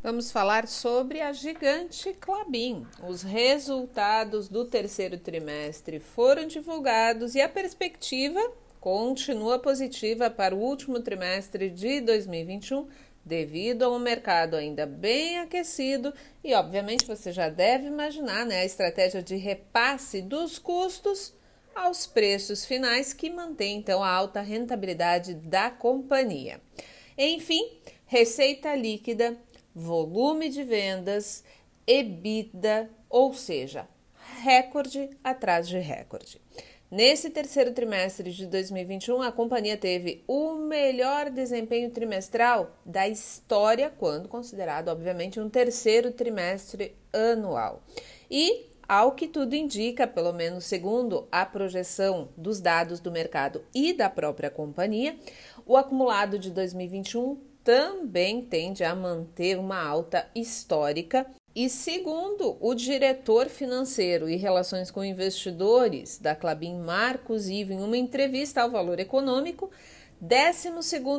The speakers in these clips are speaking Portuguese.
Vamos falar sobre a gigante Clabin. Os resultados do terceiro trimestre foram divulgados e a perspectiva continua positiva para o último trimestre de 2021, devido a um mercado ainda bem aquecido e, obviamente, você já deve imaginar né, a estratégia de repasse dos custos aos preços finais que mantém então a alta rentabilidade da companhia. Enfim, receita líquida volume de vendas, EBITDA, ou seja, recorde atrás de recorde. Nesse terceiro trimestre de 2021, a companhia teve o melhor desempenho trimestral da história, quando considerado, obviamente, um terceiro trimestre anual. E, ao que tudo indica, pelo menos segundo a projeção dos dados do mercado e da própria companhia, o acumulado de 2021 também tende a manter uma alta histórica. E segundo o diretor financeiro e relações com investidores da Clabin, Marcos Ivo, em uma entrevista ao Valor Econômico, 12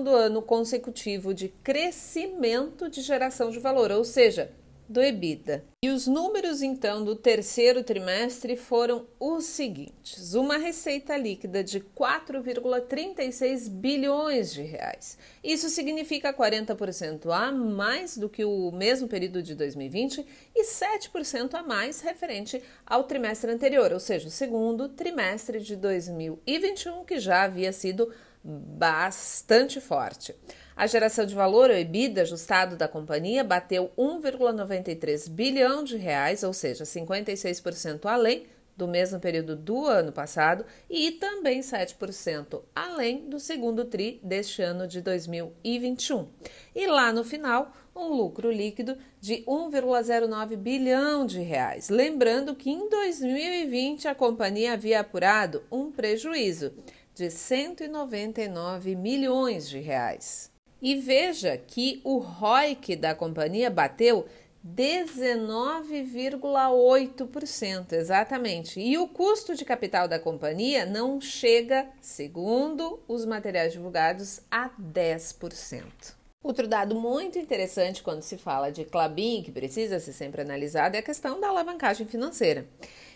ano consecutivo de crescimento de geração de valor, ou seja, do EBITDA. E os números então do terceiro trimestre foram os seguintes: uma receita líquida de 4,36 bilhões de reais. Isso significa 40% a mais do que o mesmo período de 2020 e 7% a mais referente ao trimestre anterior, ou seja, o segundo trimestre de 2021, que já havia sido bastante forte. A geração de valor, o EBITDA ajustado da companhia, bateu 1,93 bilhão de reais, ou seja, 56% além do mesmo período do ano passado e também 7% além do segundo tri deste ano de 2021. E lá no final, um lucro líquido de 1,09 bilhão de reais. Lembrando que em 2020 a companhia havia apurado um prejuízo de 199 milhões de reais. E veja que o ROIC da companhia bateu 19,8%, exatamente. E o custo de capital da companhia não chega, segundo os materiais divulgados, a 10%. Outro dado muito interessante quando se fala de Clabin, que precisa ser sempre analisado, é a questão da alavancagem financeira.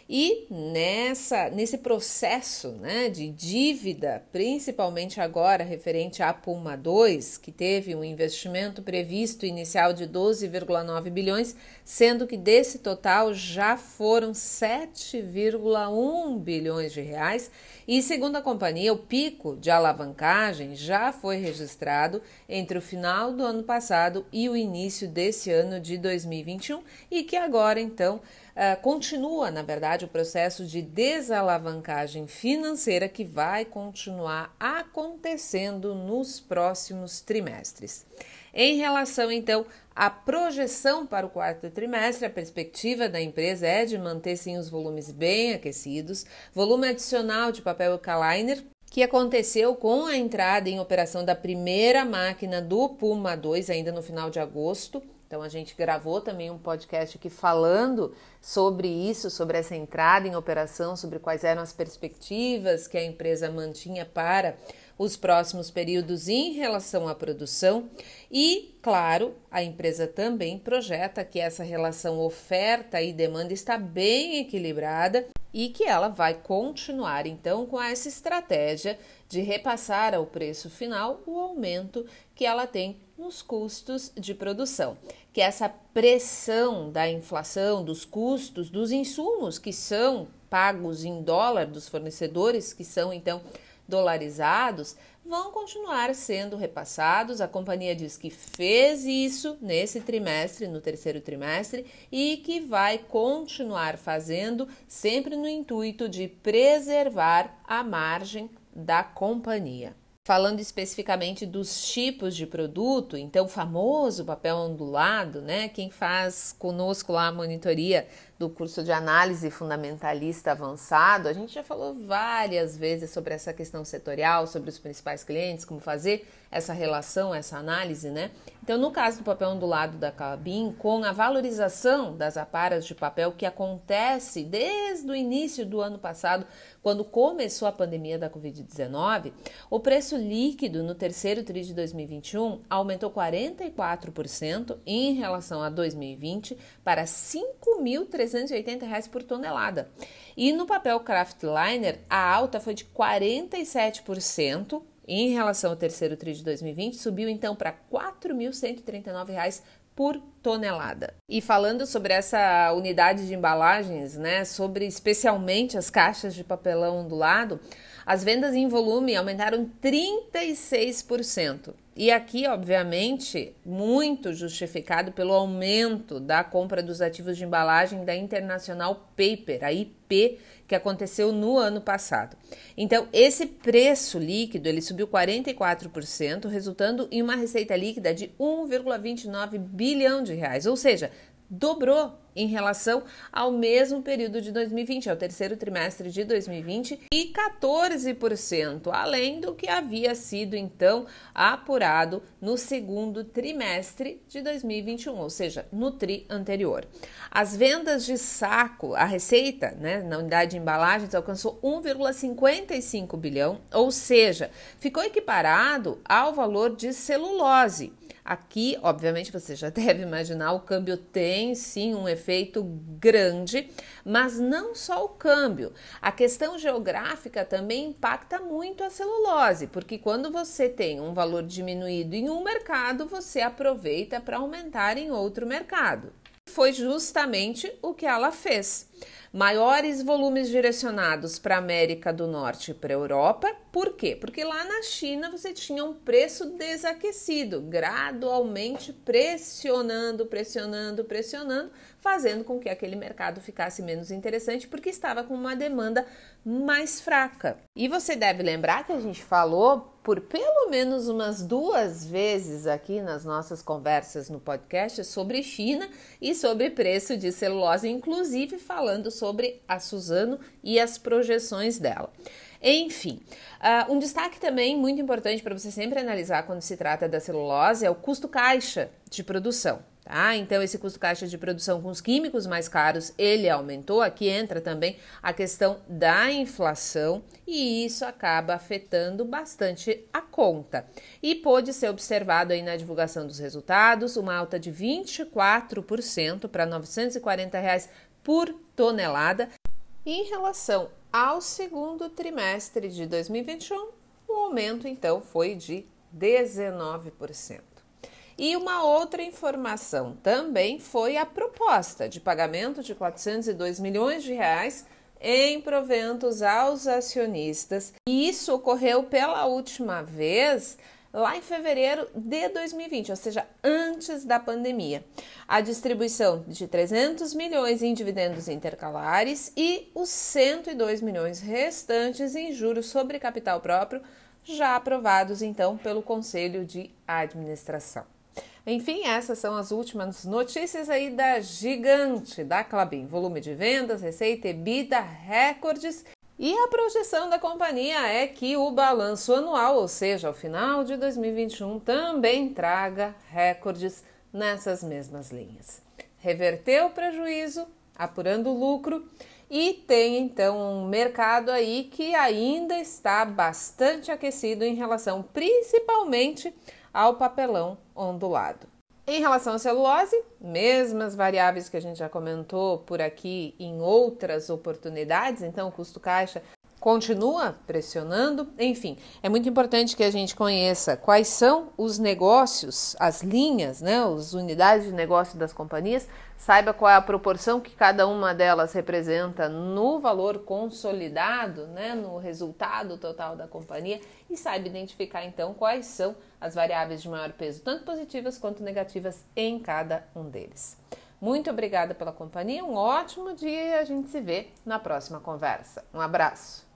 E nessa, nesse processo né, de dívida, principalmente agora referente à Puma 2, que teve um investimento previsto inicial de 12,9 bilhões, sendo que desse total já foram 7,1 bilhões de reais, e segundo a companhia, o pico de alavancagem já foi registrado entre o final do ano passado e o início desse ano de 2021, e que agora então Uh, continua, na verdade, o processo de desalavancagem financeira que vai continuar acontecendo nos próximos trimestres. Em relação, então, à projeção para o quarto trimestre, a perspectiva da empresa é de manter sim os volumes bem aquecidos, volume adicional de papel Kaliner que aconteceu com a entrada em operação da primeira máquina do Puma 2 ainda no final de agosto então a gente gravou também um podcast aqui falando sobre isso, sobre essa entrada em operação, sobre quais eram as perspectivas que a empresa mantinha para os próximos períodos em relação à produção. E, claro, a empresa também projeta que essa relação oferta e demanda está bem equilibrada e que ela vai continuar então com essa estratégia de repassar ao preço final o aumento que ela tem nos custos de produção, que é essa pressão da inflação, dos custos, dos insumos que são pagos em dólar dos fornecedores, que são então dolarizados, vão continuar sendo repassados. A companhia diz que fez isso nesse trimestre, no terceiro trimestre, e que vai continuar fazendo, sempre no intuito de preservar a margem da companhia. Falando especificamente dos tipos de produto, então famoso papel ondulado, né? Quem faz conosco lá a monitoria do curso de análise fundamentalista avançado, a gente já falou várias vezes sobre essa questão setorial, sobre os principais clientes, como fazer essa relação, essa análise, né? Então, no caso do papel ondulado da Calabim, com a valorização das aparas de papel que acontece desde o início do ano passado, quando começou a pandemia da Covid-19, o preço líquido no terceiro TRI de 2021 aumentou 44% em relação a 2020 para R$ 5.380 por tonelada. E no papel Craftliner, a alta foi de 47% em relação ao terceiro TRI de 2020, subiu então para R$ 4.139 por tonelada. E falando sobre essa unidade de embalagens, né, sobre especialmente as caixas de papelão ondulado, as vendas em volume aumentaram 36%. E aqui, obviamente, muito justificado pelo aumento da compra dos ativos de embalagem da International Paper, a IP, que aconteceu no ano passado. Então, esse preço líquido ele subiu 44%, resultando em uma receita líquida de 1,29 bilhão de reais, ou seja, dobrou em relação ao mesmo período de 2020, ao terceiro trimestre de 2020, e 14% além do que havia sido então apurado no segundo trimestre de 2021, ou seja, no tri anterior. As vendas de saco, a receita né, na unidade de embalagens alcançou 1,55 bilhão, ou seja, ficou equiparado ao valor de celulose. Aqui, obviamente, você já deve imaginar, o câmbio tem sim um efeito grande, mas não só o câmbio. A questão geográfica também impacta muito a celulose, porque quando você tem um valor diminuído em um mercado, você aproveita para aumentar em outro mercado. Foi justamente o que ela fez maiores volumes direcionados para a América do Norte e para a Europa. Por quê? Porque lá na China você tinha um preço desaquecido, gradualmente pressionando, pressionando, pressionando, fazendo com que aquele mercado ficasse menos interessante porque estava com uma demanda mais fraca. E você deve lembrar que a gente falou por pelo menos umas duas vezes aqui nas nossas conversas no podcast sobre China e sobre preço de celulose, inclusive falando sobre a Suzano e as projeções dela. Enfim, uh, um destaque também muito importante para você sempre analisar quando se trata da celulose é o custo caixa de produção. Tá? Então, esse custo caixa de produção com os químicos mais caros, ele aumentou. Aqui entra também a questão da inflação e isso acaba afetando bastante a conta. E pôde ser observado aí na divulgação dos resultados uma alta de 24% para 940 reais por tonelada. E em relação ao segundo trimestre de 2021, o aumento então foi de 19%. E uma outra informação também foi a proposta de pagamento de 402 milhões de reais em proventos aos acionistas. E isso ocorreu pela última vez lá em fevereiro de 2020, ou seja, antes da pandemia. A distribuição de 300 milhões em dividendos intercalares e os 102 milhões restantes em juros sobre capital próprio, já aprovados então pelo Conselho de Administração. Enfim, essas são as últimas notícias aí da gigante da Clabin. Volume de vendas, receita, EBITDA, recordes. E a projeção da companhia é que o balanço anual, ou seja, ao final de 2021, também traga recordes nessas mesmas linhas. Reverteu o prejuízo, apurando o lucro e tem então um mercado aí que ainda está bastante aquecido em relação principalmente ao papelão ondulado. Em relação à celulose, mesmas variáveis que a gente já comentou por aqui em outras oportunidades, então o custo caixa continua pressionando. Enfim, é muito importante que a gente conheça quais são os negócios, as linhas, né, as unidades de negócio das companhias, saiba qual é a proporção que cada uma delas representa no valor consolidado, né, no resultado total da companhia e saiba identificar então quais são as variáveis de maior peso, tanto positivas quanto negativas em cada um deles. Muito obrigada pela companhia, um ótimo dia e a gente se vê na próxima conversa. Um abraço.